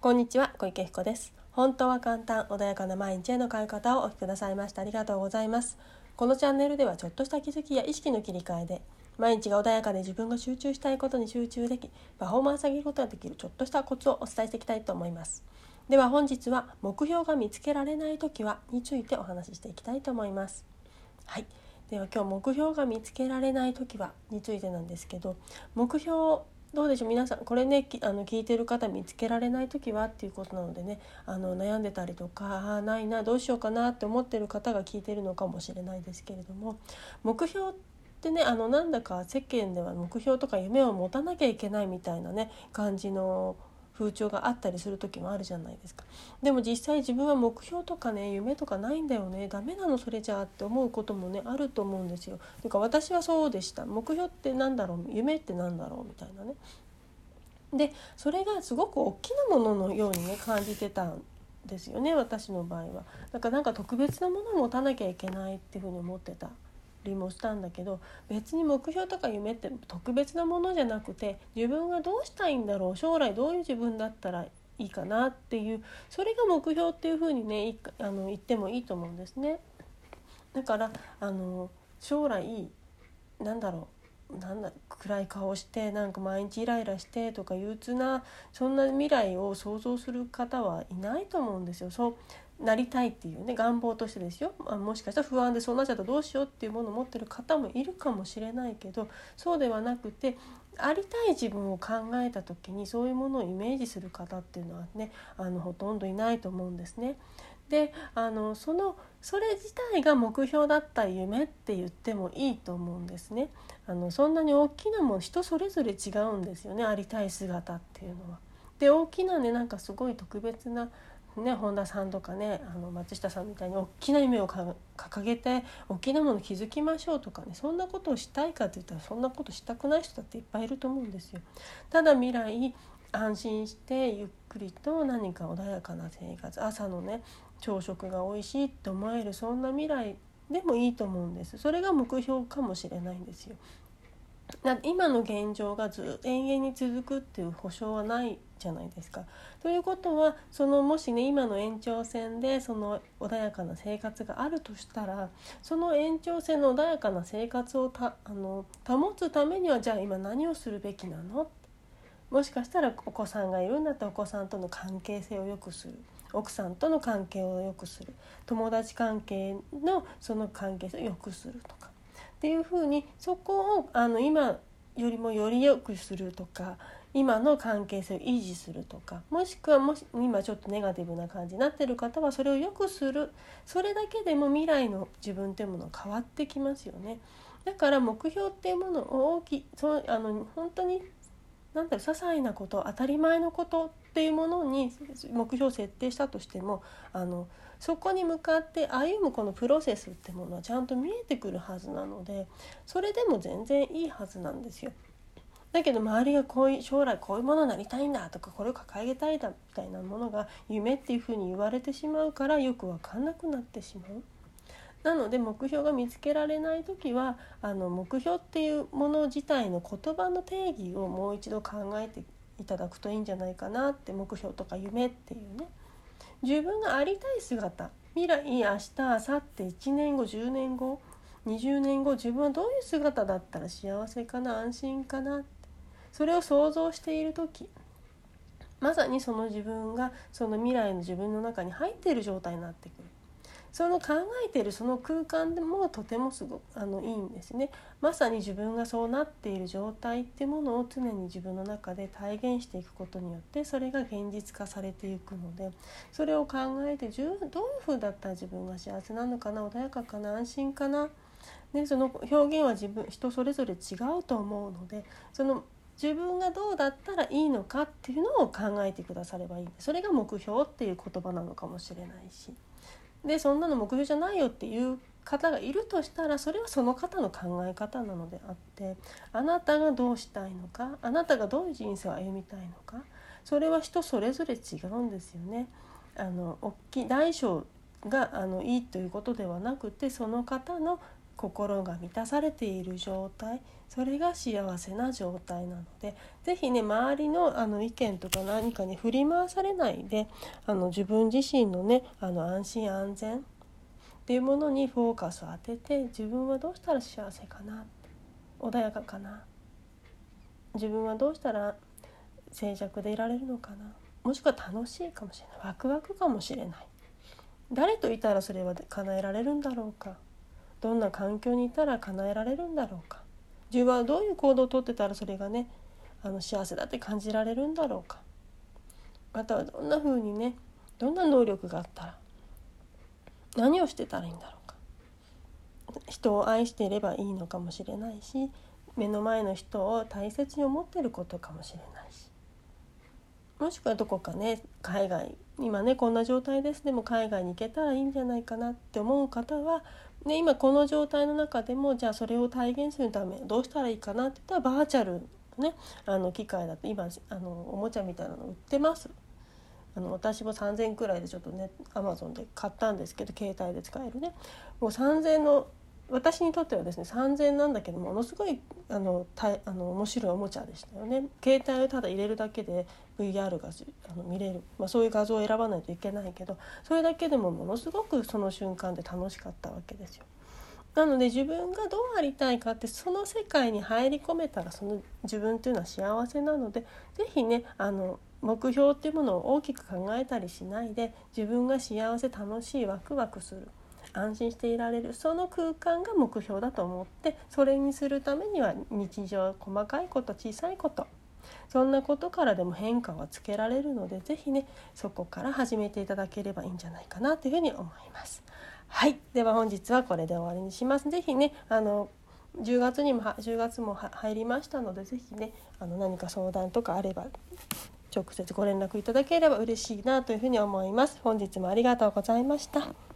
こんにちは小池彦です。本当は簡単穏やかな毎日への変え方をお聞きくださいましてありがとうございます。このチャンネルではちょっとした気づきや意識の切り替えで毎日が穏やかで自分が集中したいことに集中できパフォーマンス上げることができるちょっとしたコツをお伝えしていきたいと思います。では本日は目標が見つけられない時はについてお話ししていきたいと思います。はい。では今日目標が見つけられない時はについてなんですけど目標どうでしょう？皆さんこれねあの聞いてる方見つけられない時はっていうことなのでね。あの悩んでたりとかあないなどうしようかなって思ってる方が聞いてるのかもしれないですけれども。目標ってねあのなんだか世間では目標とか夢を持たなきゃいけないみたいなね感じの風潮があったりする時もあるじゃないですかでも実際自分は目標とかね夢とかないんだよねダメなのそれじゃあって思うこともねあると思うんですよ。というか私はそうでした目標って何だろう？夢って何だろう？みたいなね。でそれがすごく大きなもののようにね感じてたんですよね私の場合は。だからなんか特別なものを持たなきゃいけないっていうふうに思ってたりもしたんだけど別に目標とか夢って特別なものじゃなくて自分がどうしたいんだろう将来どういう自分だったらいいかなっていうそれが目標っていうふうにねあの言ってもいいと思うんですね。だからあの将来なんだろうなんだ暗い顔してなんか毎日イライラしてとか憂鬱なそんな未来を想像する方はいないと思うんですよ。そうなりたいっていうね願望としてですよ、まあ、もしかしたら不安でそうなっちゃったらどうしようっていうものを持ってる方もいるかもしれないけどそうではなくてありたい自分を考えた時にそういうものをイメージする方っていうのはねあのほとんどいないと思うんですね。であのそのそれ自体が目標だった夢って言ってもいいと思うんですね。あのそんなに大きなもの人それぞれ違うんですよねありたい姿っていうのは。で大きなねなんかすごい特別なね、本田さんとかねあの松下さんみたいに大きな夢を掲げて大きなもの築きましょうとかねそんなことをしたいかって言ったらそんなことしたくない人だっていっぱいいると思うんですよ。ただ未来安心してゆっくりと何か穏やかな生活朝のね朝食が美味しいって思えるそんな未来でもいいと思うんですそれが目標かもしれないんですよ今の現状がずっと永遠に続くっていう保証はないじゃないですか。ということはそのもしね今の延長線でその穏やかな生活があるとしたらその延長線の穏やかな生活をたあの保つためにはじゃあ今何をするべきなの？もしかしたらお子さんがいるんだったらお子さんとの関係性を良くする。奥さんとの関係を良くする。友達関係のその関係性を良くするとか。っていうふうにそこをあの今よりもより良くするとか今の関係性を維持するとかもしくはもし今ちょっとネガティブな感じになってる方はそれを良くするそれだけでも未来の自分っていうものは変わってきますよね。だから目標っていうものを大きいそあの本当になんだろう些細なこと当たり前のことっていうものに目標を設定したとしてもあのそこに向かって歩むこのプロセスってものはちゃんと見えてくるはずなのでそれでも全然いいはずなんですよ。だけど周りがこういう将来こういうものになりたいんだとかこれを掲げたいだみたいなものが夢っていうふうに言われてしまうからよく分かんなくなってしまう。なので目標が見つけられない時はあの目標っていうもの自体の言葉の定義をもう一度考えていただくといいんじゃないかなって目標とか夢っていうね自分がありたい姿。未来明日明後日1年後10年後20年後自分はどういう姿だったら幸せかな安心かな。それを想像している時。まさにその自分がその未来の自分の中に入っている状態になってくる。その考えているその空間でもとてもすごあのいいんですね。まさに自分がそうなっている状態っていうものを常に自分の中で体現していくことによってそれが現実化されていくのでそれを考えてどういうふうだったら自分が幸せなのかな穏やかかな安心かな、ね、その表現は自分人それぞれ違うと思うのでその自分がどうだったらいいのかっていうのを考えてくださればいい。それが目標っていう言葉なのかもしれないし。でそんなの目標じゃないよっていう方がいるとしたらそれはその方の考え方なのであってあなたがどうしたいのかあなたがどういう人生を歩みたいのかそれは人それぞれ違うんですよね。あの大きい大小があのいいということではなくてその方の心が満たされている状態それが幸せな状態なので是非ね周りのあの意見とか何かに振り回されないであの自分自身のねあの安心安全っていうものにフォーカスを当てて自分はどうしたら幸せかな穏やかかな自分はどうしたら静寂でいられるのかなもしくは楽しいかもしれないワクワクかもしれない誰といたらそれは叶えられるんだろうかどんな環境にいたら叶えられるんだろうか。自分はどういう行動をとってたらそれがねあの幸せだって感じられるんだろうか。またはどんな風にねどんな能力があったら何をしてたらいいんだろうか。人を愛していればいいのかもしれないし目の前の人を大切に思ってることかもしれないし。もしくはどこかね海外今ねこんな状態ですでも海外に行けたらいいんじゃないかなって思う方は、ね、今この状態の中でもじゃあそれを体現するためどうしたらいいかなって言ったらバーチャルねあの機械だと今あのおもちゃみたいなの売ってます。あの私も3,000くらいでちょっとねアマゾンで買ったんですけど携帯で使えるねもう3,000の私にとってはですね3,000円なんだけどものすごいあのたあの面白いおもちゃでしたよね。携帯をただ入れるだけで VR があの見れる、まあ、そういう画像を選ばないといけないけどそれだけでもものすごくその瞬間で楽しかったわけですよ。なので自分がどうありたいかってその世界に入り込めたらその自分っていうのは幸せなので是非ねあの目標っていうものを大きく考えたりしないで自分が幸せ楽しいワクワクする。安心していられるその空間が目標だと思ってそれにするためには日常細かいこと小さいことそんなことからでも変化はつけられるので是非ねそこから始めていただければいいんじゃないかなというふうに思います。はいでは本日はこれで終わりにします。是非ねあの10月にも10月も入りましたので是非ねあの何か相談とかあれば直接ご連絡いただければ嬉しいなというふうに思います。本日もありがとうございました。